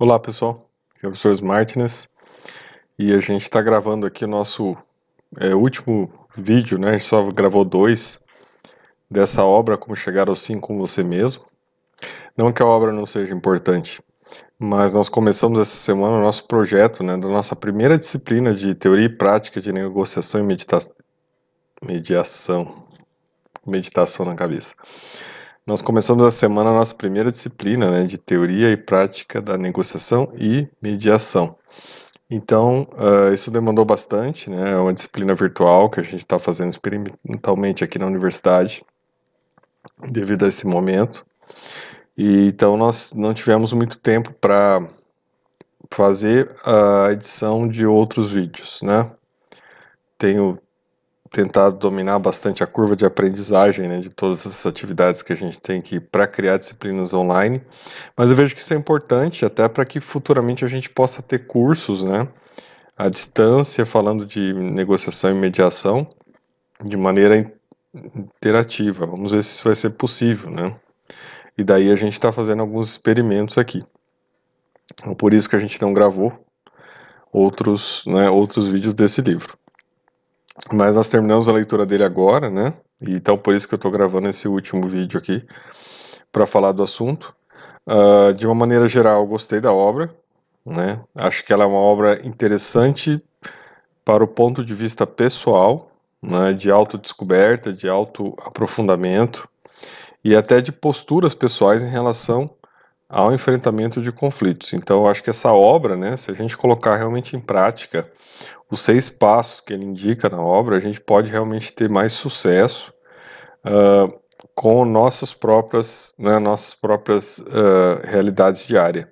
Olá pessoal, aqui é o professor Martinez e a gente está gravando aqui o nosso é, último vídeo, né? A gente só gravou dois dessa obra, Como Chegar ao Sim com Você Mesmo. Não que a obra não seja importante, mas nós começamos essa semana o nosso projeto, né, da nossa primeira disciplina de Teoria e Prática de Negociação e medita Mediação. Meditação na cabeça. Nós começamos a semana a nossa primeira disciplina né, de teoria e prática da negociação e mediação. Então, uh, isso demandou bastante, né? É uma disciplina virtual que a gente está fazendo experimentalmente aqui na universidade, devido a esse momento. E, então, nós não tivemos muito tempo para fazer a edição de outros vídeos, né? Tenho tentado dominar bastante a curva de aprendizagem né, de todas essas atividades que a gente tem que para criar disciplinas online, mas eu vejo que isso é importante até para que futuramente a gente possa ter cursos, né, à distância, falando de negociação e mediação de maneira interativa. Vamos ver se isso vai ser possível, né? E daí a gente está fazendo alguns experimentos aqui. Então, por isso que a gente não gravou outros, né, outros vídeos desse livro. Mas nós terminamos a leitura dele agora, né? Então por isso que eu estou gravando esse último vídeo aqui para falar do assunto. Uh, de uma maneira geral, gostei da obra, né? Acho que ela é uma obra interessante para o ponto de vista pessoal, né? De autodescoberta, de autoaprofundamento e até de posturas pessoais em relação ao enfrentamento de conflitos. Então, eu acho que essa obra, né? Se a gente colocar realmente em prática os seis passos que ele indica na obra, a gente pode realmente ter mais sucesso uh, com nossas próprias, né, nossas próprias uh, realidades diárias.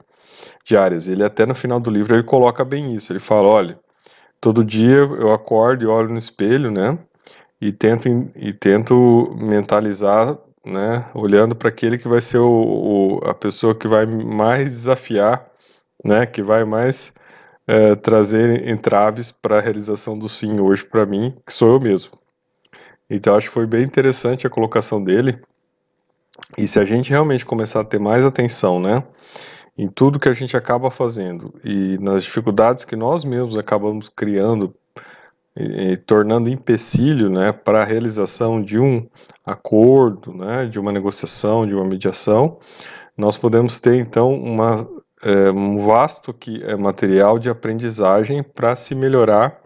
diárias. Ele até no final do livro ele coloca bem isso. Ele fala, olha, todo dia eu acordo e olho no espelho, né, e tento e tento mentalizar, né, olhando para aquele que vai ser o, o, a pessoa que vai mais desafiar, né, que vai mais é, trazer entraves para a realização do sim hoje para mim, que sou eu mesmo. Então acho que foi bem interessante a colocação dele. E se a gente realmente começar a ter mais atenção, né, em tudo que a gente acaba fazendo e nas dificuldades que nós mesmos acabamos criando e, e tornando empecilho, né, para a realização de um acordo, né, de uma negociação, de uma mediação, nós podemos ter então uma é, um vasto que é material de aprendizagem para se melhorar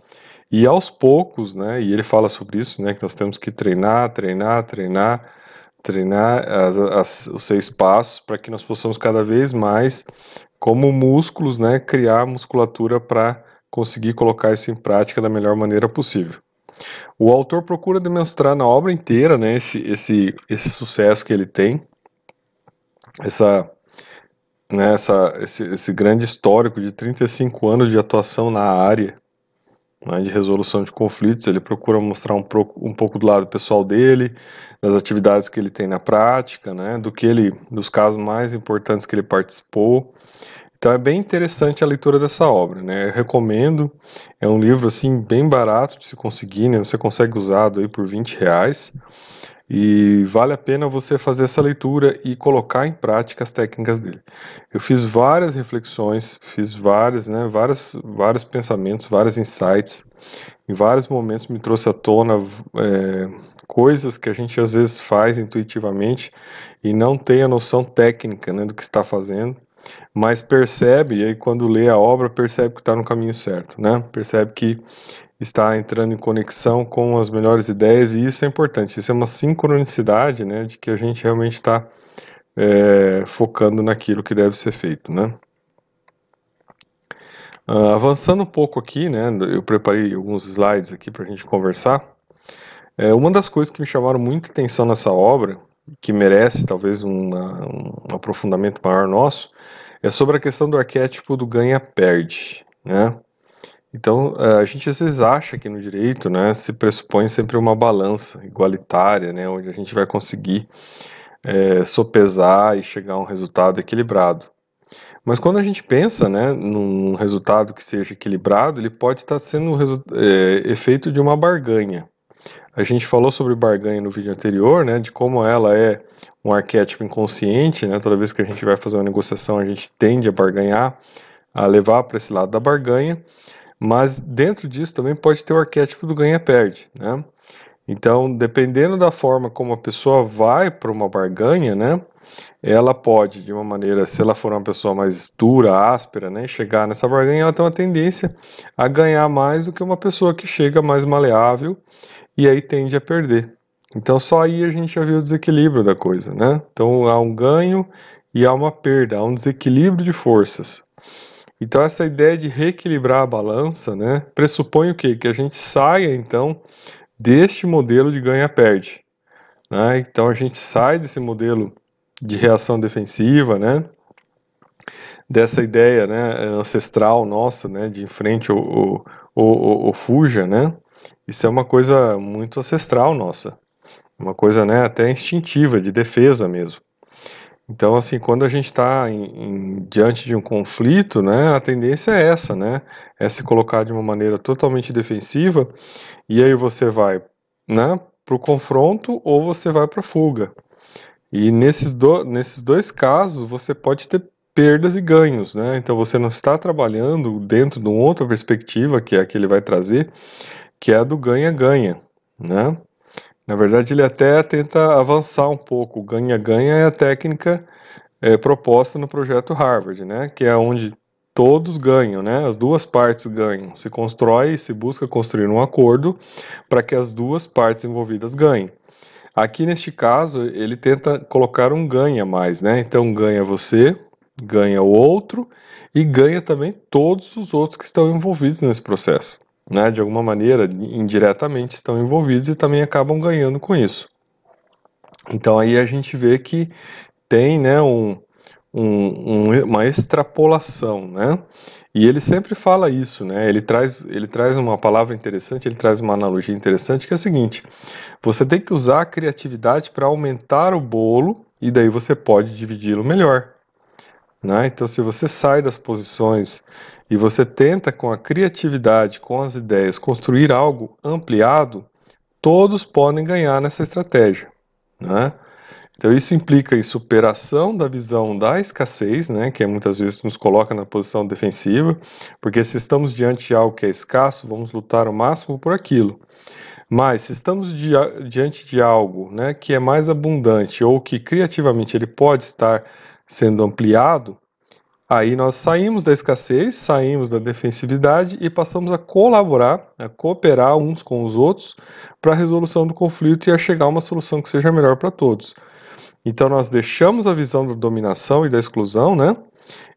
e aos poucos, né? E ele fala sobre isso, né? Que nós temos que treinar, treinar, treinar, treinar as, as, os seis passos para que nós possamos cada vez mais, como músculos, né? Criar musculatura para conseguir colocar isso em prática da melhor maneira possível. O autor procura demonstrar na obra inteira, né? Esse, esse, esse sucesso que ele tem, essa né, essa, esse, esse, grande histórico de 35 anos de atuação na área né, de resolução de conflitos. Ele procura mostrar um, um, pouco do lado pessoal dele, das atividades que ele tem na prática, né, do que ele, dos casos mais importantes que ele participou. Então é bem interessante a leitura dessa obra, né? Eu recomendo. É um livro assim bem barato de se conseguir, né? Você consegue usado aí por 20 reais. E vale a pena você fazer essa leitura e colocar em prática as técnicas dele. Eu fiz várias reflexões, fiz várias, né, várias, vários pensamentos, vários insights. Em vários momentos me trouxe à tona é, coisas que a gente às vezes faz intuitivamente e não tem a noção técnica né, do que está fazendo, mas percebe, e aí quando lê a obra, percebe que está no caminho certo, né? Percebe que está entrando em conexão com as melhores ideias e isso é importante. Isso é uma sincronicidade, né, de que a gente realmente está é, focando naquilo que deve ser feito, né. Uh, avançando um pouco aqui, né, eu preparei alguns slides aqui para a gente conversar. É, uma das coisas que me chamaram muita atenção nessa obra, que merece talvez uma, um aprofundamento maior nosso, é sobre a questão do arquétipo do ganha-perde, né. Então, eh, a gente às vezes acha que no direito, né, se pressupõe sempre uma balança igualitária, né, onde a gente vai conseguir é, sopesar e chegar a um resultado equilibrado. Mas quando a gente pensa, né, num resultado que seja equilibrado, ele pode estar sendo é, efeito de uma barganha. A gente falou sobre barganha no vídeo anterior, né, de como ela é um arquétipo inconsciente, né? Toda vez que a gente vai fazer uma negociação, a gente tende a barganhar, a levar para esse lado da barganha, mas dentro disso também pode ter o arquétipo do ganha-perde, né? Então, dependendo da forma como a pessoa vai para uma barganha, né? Ela pode, de uma maneira, se ela for uma pessoa mais dura, áspera, né, chegar nessa barganha, ela tem uma tendência a ganhar mais do que uma pessoa que chega mais maleável e aí tende a perder. Então só aí a gente já viu o desequilíbrio da coisa, né? Então há um ganho e há uma perda, há um desequilíbrio de forças. Então essa ideia de reequilibrar a balança, né, pressupõe o quê? Que a gente saia então deste modelo de ganha-perde. Né? Então a gente sai desse modelo de reação defensiva, né? Dessa ideia, né, ancestral nossa, né, de enfrente ou, ou, ou fuja, né? Isso é uma coisa muito ancestral nossa uma coisa né, até instintiva, de defesa mesmo. Então, assim, quando a gente está diante de um conflito, né, a tendência é essa, né, é se colocar de uma maneira totalmente defensiva, e aí você vai, né, para o confronto ou você vai para a fuga. E nesses, do, nesses dois casos, você pode ter perdas e ganhos, né, então você não está trabalhando dentro de uma outra perspectiva, que é a que ele vai trazer, que é a do ganha-ganha, né, na verdade, ele até tenta avançar um pouco. Ganha-ganha é a técnica é, proposta no projeto Harvard, né? Que é onde todos ganham, né? As duas partes ganham. Se constrói e se busca construir um acordo para que as duas partes envolvidas ganhem. Aqui neste caso, ele tenta colocar um ganha mais, né? Então ganha você, ganha o outro e ganha também todos os outros que estão envolvidos nesse processo né, de alguma maneira, indiretamente estão envolvidos e também acabam ganhando com isso. Então aí a gente vê que tem né, um, um, uma extrapolação, né? E ele sempre fala isso, né? Ele traz, ele traz uma palavra interessante, ele traz uma analogia interessante que é a seguinte: você tem que usar a criatividade para aumentar o bolo e daí você pode dividi-lo melhor. Né? Então, se você sai das posições e você tenta, com a criatividade, com as ideias, construir algo ampliado, todos podem ganhar nessa estratégia. Né? Então, isso implica em superação da visão da escassez, né, que muitas vezes nos coloca na posição defensiva, porque se estamos diante de algo que é escasso, vamos lutar o máximo por aquilo. Mas se estamos di diante de algo né, que é mais abundante ou que criativamente ele pode estar sendo ampliado, aí nós saímos da escassez, saímos da defensividade e passamos a colaborar, a cooperar uns com os outros para a resolução do conflito e a chegar a uma solução que seja melhor para todos. Então nós deixamos a visão da dominação e da exclusão, né?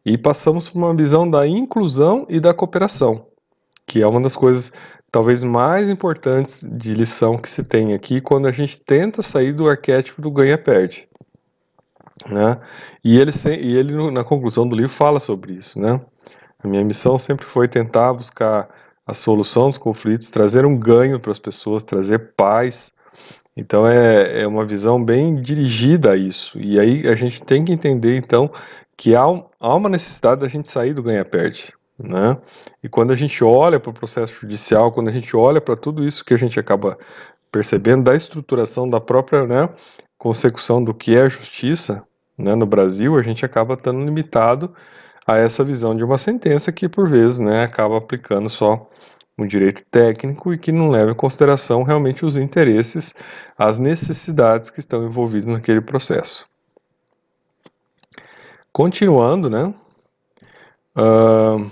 E passamos para uma visão da inclusão e da cooperação, que é uma das coisas talvez mais importantes de lição que se tem aqui quando a gente tenta sair do arquétipo do ganha-perde. Né? E ele, e ele, na conclusão do livro, fala sobre isso. Né? A minha missão sempre foi tentar buscar a solução dos conflitos, trazer um ganho para as pessoas, trazer paz. Então é, é uma visão bem dirigida a isso. E aí a gente tem que entender, então, que há, um, há uma necessidade da gente sair do ganha-perde. Né? E quando a gente olha para o processo judicial, quando a gente olha para tudo isso que a gente acaba percebendo da estruturação da própria né, consecução do que é justiça né, no Brasil, a gente acaba estando limitado a essa visão de uma sentença que, por vezes, né, acaba aplicando só um direito técnico e que não leva em consideração realmente os interesses, as necessidades que estão envolvidas naquele processo. Continuando, né, uh,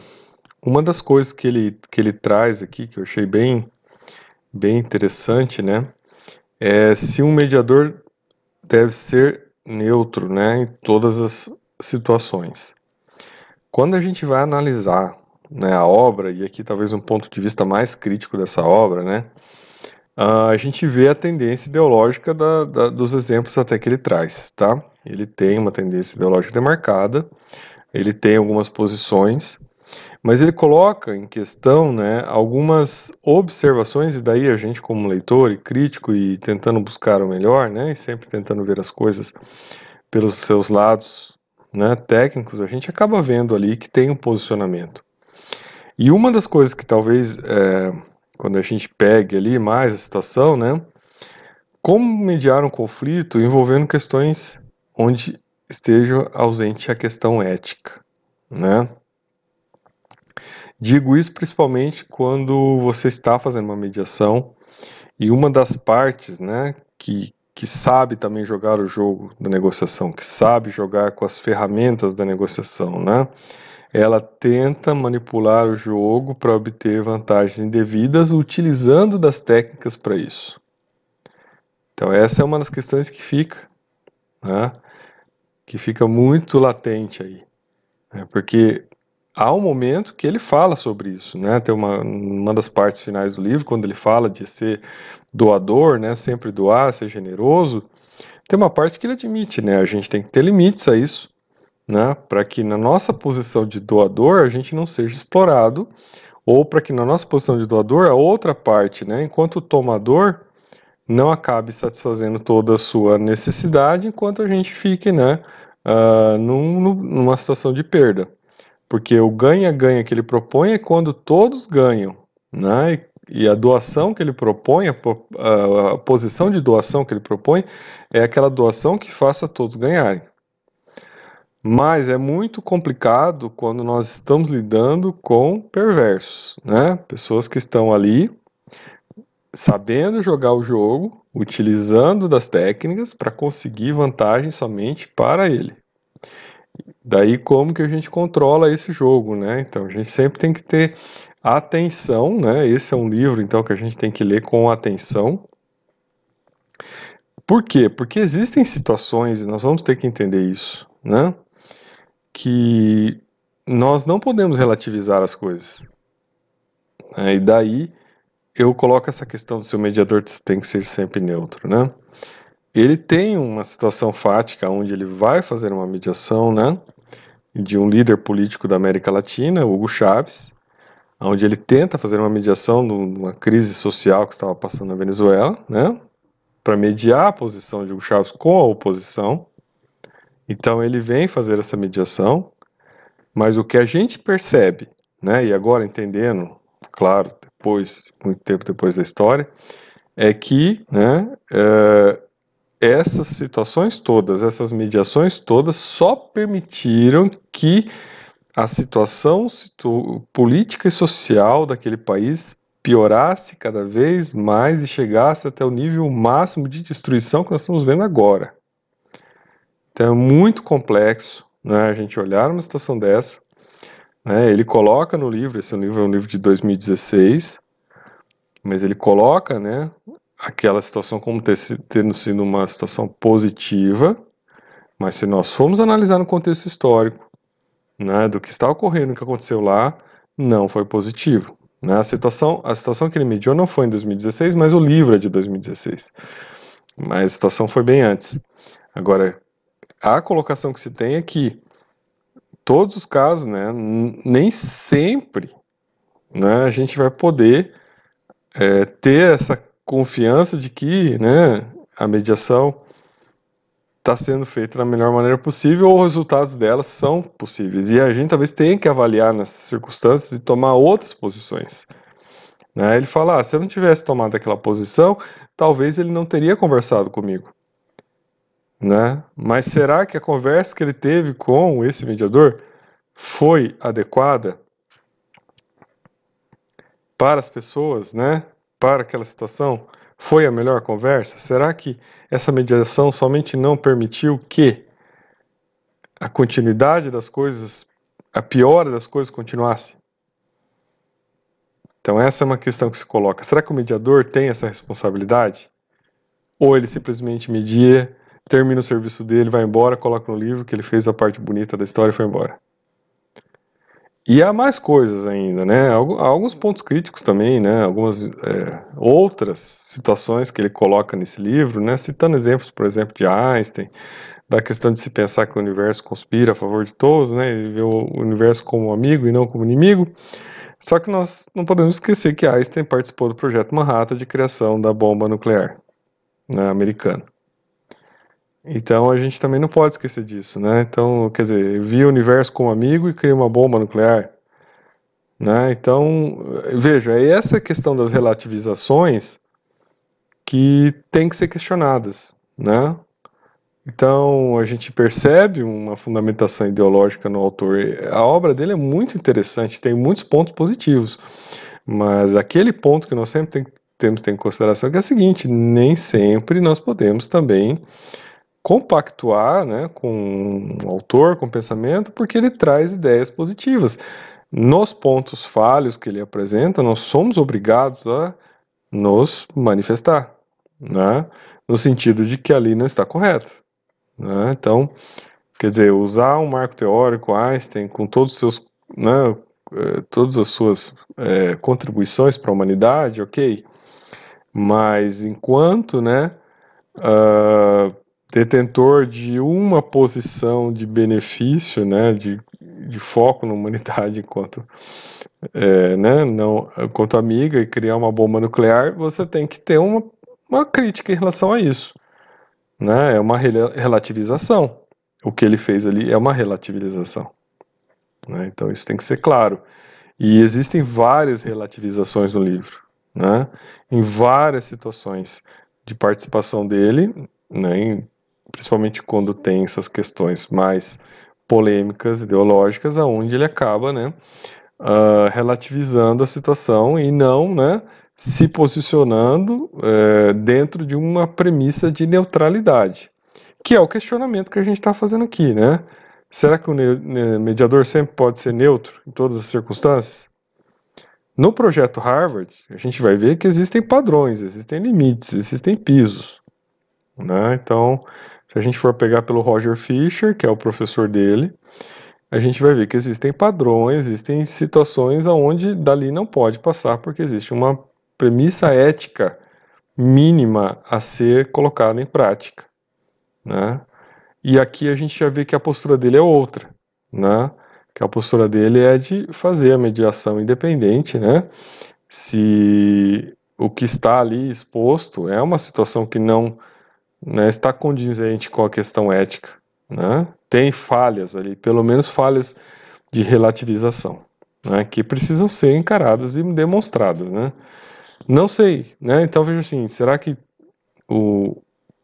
uma das coisas que ele, que ele traz aqui, que eu achei bem, bem interessante, né, é se um mediador deve ser neutro né, em todas as situações. Quando a gente vai analisar né, a obra, e aqui talvez um ponto de vista mais crítico dessa obra, né, a gente vê a tendência ideológica da, da, dos exemplos até que ele traz. Tá? Ele tem uma tendência ideológica demarcada, ele tem algumas posições, mas ele coloca em questão né, algumas observações, e daí a gente, como leitor e crítico, e tentando buscar o melhor, né, e sempre tentando ver as coisas pelos seus lados né, técnicos, a gente acaba vendo ali que tem um posicionamento. E uma das coisas que talvez, é, quando a gente pegue ali mais a situação, né, como mediar um conflito envolvendo questões onde esteja ausente a questão ética, né? Digo isso principalmente quando você está fazendo uma mediação e uma das partes, né, que, que sabe também jogar o jogo da negociação, que sabe jogar com as ferramentas da negociação, né, ela tenta manipular o jogo para obter vantagens indevidas utilizando das técnicas para isso. Então essa é uma das questões que fica, né, que fica muito latente aí, né, porque há um momento que ele fala sobre isso, né? Tem uma, uma das partes finais do livro, quando ele fala de ser doador, né? Sempre doar, ser generoso. Tem uma parte que ele admite, né? A gente tem que ter limites a isso, né? Para que na nossa posição de doador a gente não seja explorado, ou para que na nossa posição de doador a outra parte, né? Enquanto tomador não acabe satisfazendo toda a sua necessidade, enquanto a gente fique, né? Uh, num, numa situação de perda. Porque o ganha-ganha que ele propõe é quando todos ganham, né? E a doação que ele propõe, a posição de doação que ele propõe, é aquela doação que faça todos ganharem. Mas é muito complicado quando nós estamos lidando com perversos, né? Pessoas que estão ali sabendo jogar o jogo, utilizando das técnicas para conseguir vantagem somente para ele. Daí como que a gente controla esse jogo, né? Então a gente sempre tem que ter atenção, né? Esse é um livro então que a gente tem que ler com atenção. Por quê? Porque existem situações, e nós vamos ter que entender isso, né? Que nós não podemos relativizar as coisas. Né? E daí eu coloco essa questão do seu mediador tem que ser sempre neutro, né? Ele tem uma situação fática onde ele vai fazer uma mediação, né? De um líder político da América Latina, Hugo Chávez, onde ele tenta fazer uma mediação numa crise social que estava passando na Venezuela, né? Para mediar a posição de Hugo Chávez com a oposição. Então ele vem fazer essa mediação, mas o que a gente percebe, né? E agora entendendo, claro, depois, muito tempo depois da história, é que, né? É, essas situações todas, essas mediações todas só permitiram que a situação política e social daquele país piorasse cada vez mais e chegasse até o nível máximo de destruição que nós estamos vendo agora. Então é muito complexo né, a gente olhar uma situação dessa. Né, ele coloca no livro, esse livro, é um livro de 2016, mas ele coloca né, aquela situação como ter, tendo sido uma situação positiva, mas se nós formos analisar no contexto histórico, né, do que está ocorrendo, o que aconteceu lá, não foi positivo. Né? A, situação, a situação que ele mediou não foi em 2016, mas o livro é de 2016. Mas a situação foi bem antes. Agora, a colocação que se tem é que todos os casos, né, nem sempre né, a gente vai poder é, ter essa confiança de que né, a mediação está sendo feita da melhor maneira possível ou os resultados dela são possíveis. E a gente talvez tenha que avaliar nessas circunstâncias e tomar outras posições. Né? Ele fala: ah, se eu não tivesse tomado aquela posição, talvez ele não teria conversado comigo. Né? Mas será que a conversa que ele teve com esse mediador foi adequada para as pessoas, né? Para aquela situação? Foi a melhor conversa? Será que essa mediação somente não permitiu que a continuidade das coisas, a piora das coisas continuasse? Então, essa é uma questão que se coloca. Será que o mediador tem essa responsabilidade? Ou ele simplesmente media, termina o serviço dele, vai embora, coloca no livro que ele fez a parte bonita da história e foi embora? E há mais coisas ainda, né? Há alguns pontos críticos também, né? Algumas é, outras situações que ele coloca nesse livro, né? Citando exemplos, por exemplo, de Einstein, da questão de se pensar que o universo conspira a favor de todos, né? E ver o universo como amigo e não como inimigo. Só que nós não podemos esquecer que Einstein participou do projeto Manhattan de criação da bomba nuclear né, americana. Então a gente também não pode esquecer disso, né? Então, quer dizer, via o universo como amigo e cria uma bomba nuclear. Né? Então, veja, essa questão das relativizações que têm que ser questionadas, né? Então a gente percebe uma fundamentação ideológica no autor. A obra dele é muito interessante, tem muitos pontos positivos, mas aquele ponto que nós sempre tem, temos que ter em consideração é, é o seguinte: nem sempre nós podemos também compactuar né, com o autor, com o pensamento, porque ele traz ideias positivas. Nos pontos falhos que ele apresenta, nós somos obrigados a nos manifestar, né, no sentido de que ali não está correto. Né? Então, quer dizer, usar um marco teórico Einstein com todos os seus, né, eh, todas as suas é, contribuições para a humanidade, ok, mas enquanto, né, uh, detentor de uma posição de benefício, né, de, de foco na humanidade enquanto, é, né, não, enquanto amiga e criar uma bomba nuclear, você tem que ter uma, uma crítica em relação a isso. Né, é uma relativização. O que ele fez ali é uma relativização. Né, então isso tem que ser claro. E existem várias relativizações no livro, né, em várias situações de participação dele, né, em principalmente quando tem essas questões mais polêmicas, ideológicas, aonde ele acaba, né, uh, relativizando a situação e não, né, se posicionando uh, dentro de uma premissa de neutralidade, que é o questionamento que a gente está fazendo aqui, né? Será que o mediador sempre pode ser neutro em todas as circunstâncias? No projeto Harvard, a gente vai ver que existem padrões, existem limites, existem pisos. Né? Então, se a gente for pegar pelo Roger Fisher, que é o professor dele, a gente vai ver que existem padrões, existem situações onde dali não pode passar, porque existe uma premissa ética mínima a ser colocada em prática. Né? E aqui a gente já vê que a postura dele é outra, né? que a postura dele é de fazer a mediação independente, né? se o que está ali exposto é uma situação que não né, está condizente com a questão ética. Né? Tem falhas ali, pelo menos falhas de relativização, né, que precisam ser encaradas e demonstradas. Né? Não sei, né? então veja assim, será que o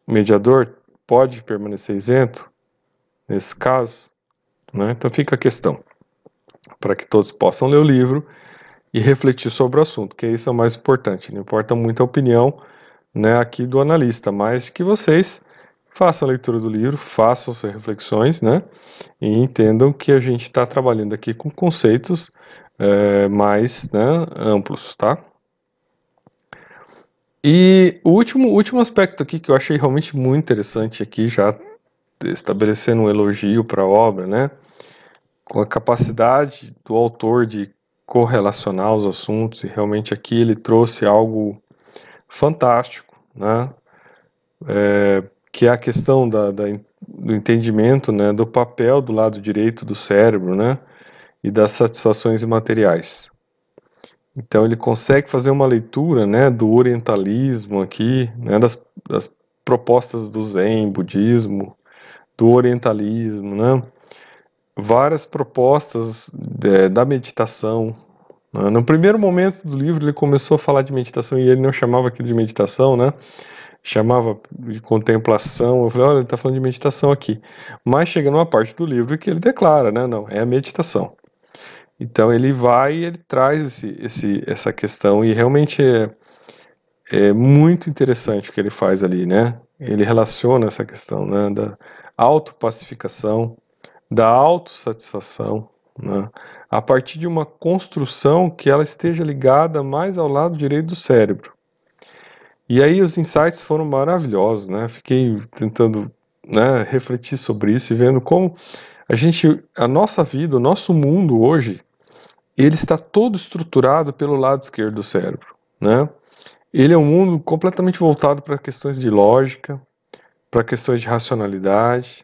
mediador pode permanecer isento nesse caso? Né? Então fica a questão, para que todos possam ler o livro e refletir sobre o assunto, que isso é o mais importante, não importa muito a opinião, né, aqui do analista, mas que vocês façam a leitura do livro, façam suas reflexões, né, e entendam que a gente está trabalhando aqui com conceitos é, mais né, amplos, tá? E o último, último aspecto aqui que eu achei realmente muito interessante aqui, já estabelecendo um elogio para a obra, né, com a capacidade do autor de correlacionar os assuntos, e realmente aqui ele trouxe algo fantástico, né? É, que é a questão da, da, do entendimento né, do papel do lado direito do cérebro né, e das satisfações imateriais. Então ele consegue fazer uma leitura né, do orientalismo aqui, né, das, das propostas do Zen, budismo, do orientalismo, né, várias propostas de, da meditação? No primeiro momento do livro, ele começou a falar de meditação e ele não chamava aquilo de meditação, né? Chamava de contemplação. Eu falei, olha, ele está falando de meditação aqui. Mas chega numa parte do livro que ele declara, né? Não, é a meditação. Então ele vai e ele traz esse, esse, essa questão e realmente é, é muito interessante o que ele faz ali, né? Ele relaciona essa questão né, da autopacificação, da autossatisfação, né? A partir de uma construção que ela esteja ligada mais ao lado direito do cérebro. E aí os insights foram maravilhosos, né? Fiquei tentando né, refletir sobre isso e vendo como a gente, a nossa vida, o nosso mundo hoje, ele está todo estruturado pelo lado esquerdo do cérebro, né? Ele é um mundo completamente voltado para questões de lógica, para questões de racionalidade,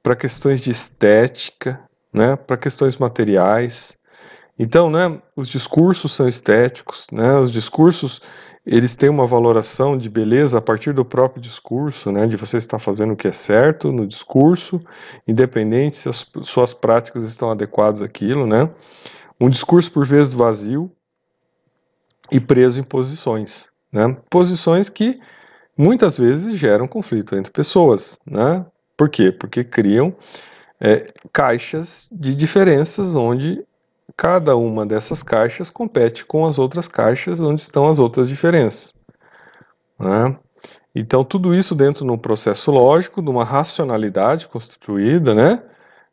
para questões de estética, né, para questões materiais. Então, né, os discursos são estéticos, né, os discursos eles têm uma valoração de beleza a partir do próprio discurso, né, de você estar fazendo o que é certo no discurso, independente se as suas práticas estão adequadas àquilo, né. Um discurso por vezes vazio e preso em posições, Né? Posições que muitas vezes geram conflito entre pessoas. Né? Por quê? Porque criam é, caixas de diferenças onde cada uma dessas caixas compete com as outras caixas onde estão as outras diferenças. Né? Então, tudo isso dentro de um processo lógico, de uma racionalidade constituída, né?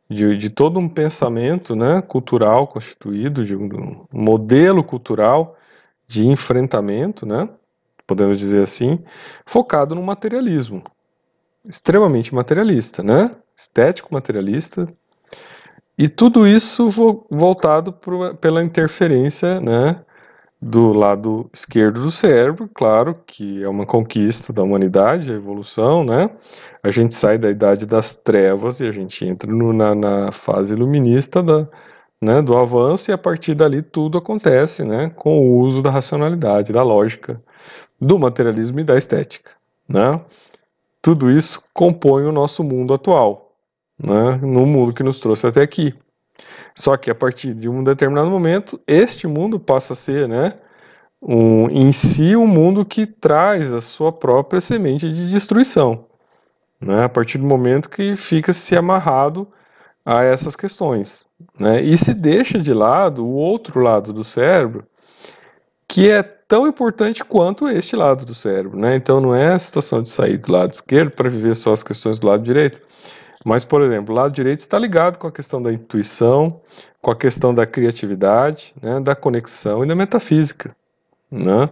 de, de todo um pensamento né? cultural constituído, de um, um modelo cultural de enfrentamento, né? podemos dizer assim, focado no materialismo, extremamente materialista, né? Estético materialista, e tudo isso vo voltado pela interferência né, do lado esquerdo do cérebro, claro que é uma conquista da humanidade, a evolução, né? A gente sai da idade das trevas e a gente entra no, na, na, fase iluminista da, né, do avanço e a partir dali tudo acontece, né? Com o uso da racionalidade, da lógica, do materialismo e da estética, né? Tudo isso compõe o nosso mundo atual, né, no mundo que nos trouxe até aqui. Só que a partir de um determinado momento, este mundo passa a ser, né, um, em si um mundo que traz a sua própria semente de destruição. Né, a partir do momento que fica se amarrado a essas questões. Né, e se deixa de lado o outro lado do cérebro, que é tão importante quanto este lado do cérebro. Né? Então não é a situação de sair do lado esquerdo para viver só as questões do lado direito, mas, por exemplo, o lado direito está ligado com a questão da intuição, com a questão da criatividade, né, da conexão e da metafísica. Né?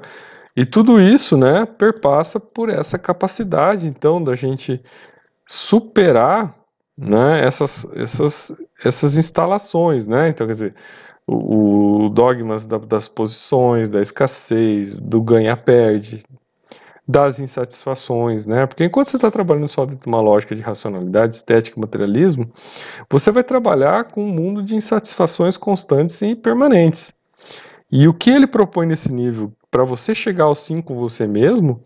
E tudo isso né, perpassa por essa capacidade, então, da gente superar né, essas, essas, essas instalações. Né? Então, quer dizer, o, o dogmas da, das posições, da escassez, do ganha-perde, das insatisfações, né? Porque enquanto você está trabalhando só dentro de uma lógica de racionalidade, estética, materialismo, você vai trabalhar com um mundo de insatisfações constantes e permanentes. E o que ele propõe nesse nível para você chegar ao sim com você mesmo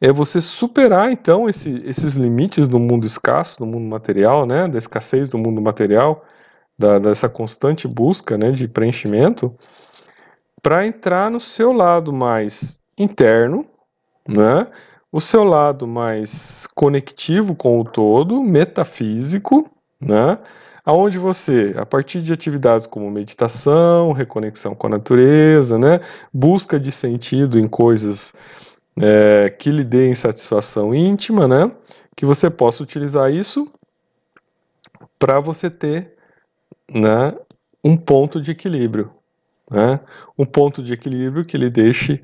é você superar então esse, esses limites do mundo escasso, do mundo material, né? Da escassez do mundo material, da, dessa constante busca, né? De preenchimento, para entrar no seu lado mais interno, né? O seu lado mais conectivo com o todo, metafísico, né? Aonde você, a partir de atividades como meditação, reconexão com a natureza, né? Busca de sentido em coisas é, que lhe deem satisfação íntima, né? Que você possa utilizar isso para você ter, né? Um ponto de equilíbrio, né? Um ponto de equilíbrio que lhe deixe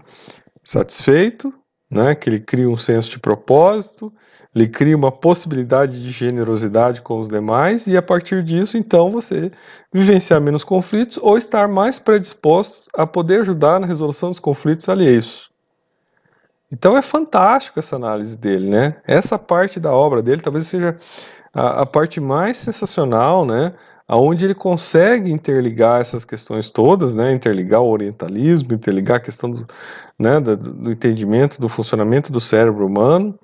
satisfeito, né, que ele cria um senso de propósito, ele cria uma possibilidade de generosidade com os demais e a partir disso, então, você vivenciar menos conflitos ou estar mais predisposto a poder ajudar na resolução dos conflitos alheios. Então é fantástico essa análise dele, né? Essa parte da obra dele talvez seja a, a parte mais sensacional, né? Aonde ele consegue interligar essas questões todas, né, interligar o orientalismo, interligar a questão do, né, do, do entendimento do funcionamento do cérebro humano,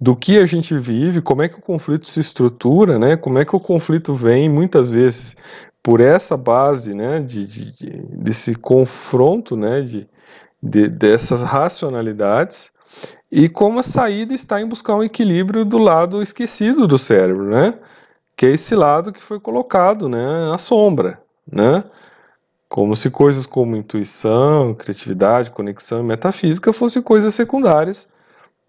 do que a gente vive, como é que o conflito se estrutura, né, como é que o conflito vem muitas vezes por essa base, né, de, de, de desse confronto, né, de, de, dessas racionalidades, e como a saída está em buscar um equilíbrio do lado esquecido do cérebro, né, que é esse lado que foi colocado, né, à sombra, né? Como se coisas como intuição, criatividade, conexão e metafísica fossem coisas secundárias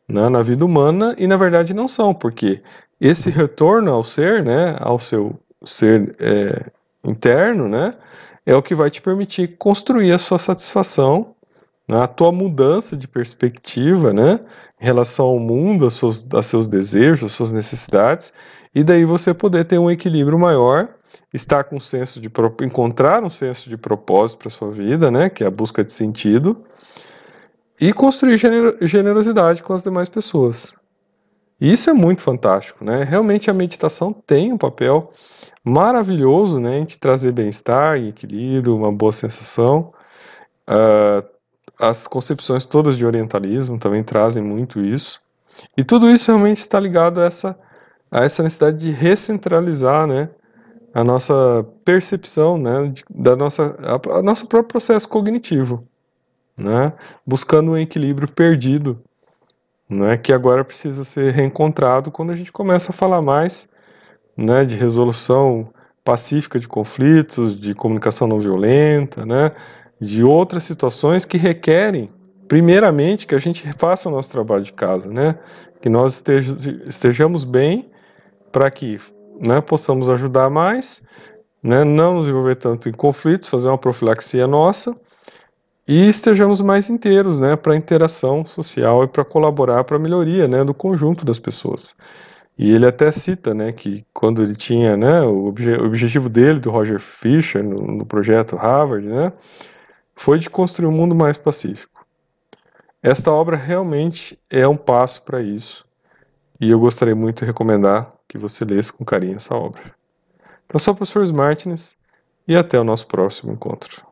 né, na vida humana e na verdade não são, porque esse retorno ao ser, né, ao seu ser é, interno, né, é o que vai te permitir construir a sua satisfação, a tua mudança de perspectiva, né, em relação ao mundo, aos seus, aos seus desejos, às suas necessidades, e daí você poder ter um equilíbrio maior, estar com um senso de encontrar um senso de propósito para sua vida, né, que é a busca de sentido, e construir generosidade com as demais pessoas. E isso é muito fantástico, né? Realmente a meditação tem um papel maravilhoso, né, em te trazer bem-estar, equilíbrio, uma boa sensação. Uh, as concepções todas de orientalismo também trazem muito isso. E tudo isso realmente está ligado a essa, a essa necessidade de recentralizar né, a nossa percepção, né, da nossa, a, a nosso próprio processo cognitivo. né, buscando um equilíbrio perdido, né, que agora precisa ser reencontrado quando a gente começa a falar mais né, de resolução pacífica de conflitos, de comunicação não violenta, né, de outras situações que requerem, primeiramente, que a gente faça o nosso trabalho de casa, né, que nós estejamos bem para que né, possamos ajudar mais, né, não nos envolver tanto em conflitos, fazer uma profilaxia nossa e estejamos mais inteiros né, para interação social e para colaborar para a melhoria né, do conjunto das pessoas. E ele até cita, né, que quando ele tinha, né, o, obje o objetivo dele, do Roger Fisher, no, no, projeto Harvard, né, foi de construir um mundo mais pacífico. Esta obra realmente é um passo para isso, e eu gostaria muito de recomendar que você lesse com carinho essa obra. Então, sou o professor Martins, e até o nosso próximo encontro.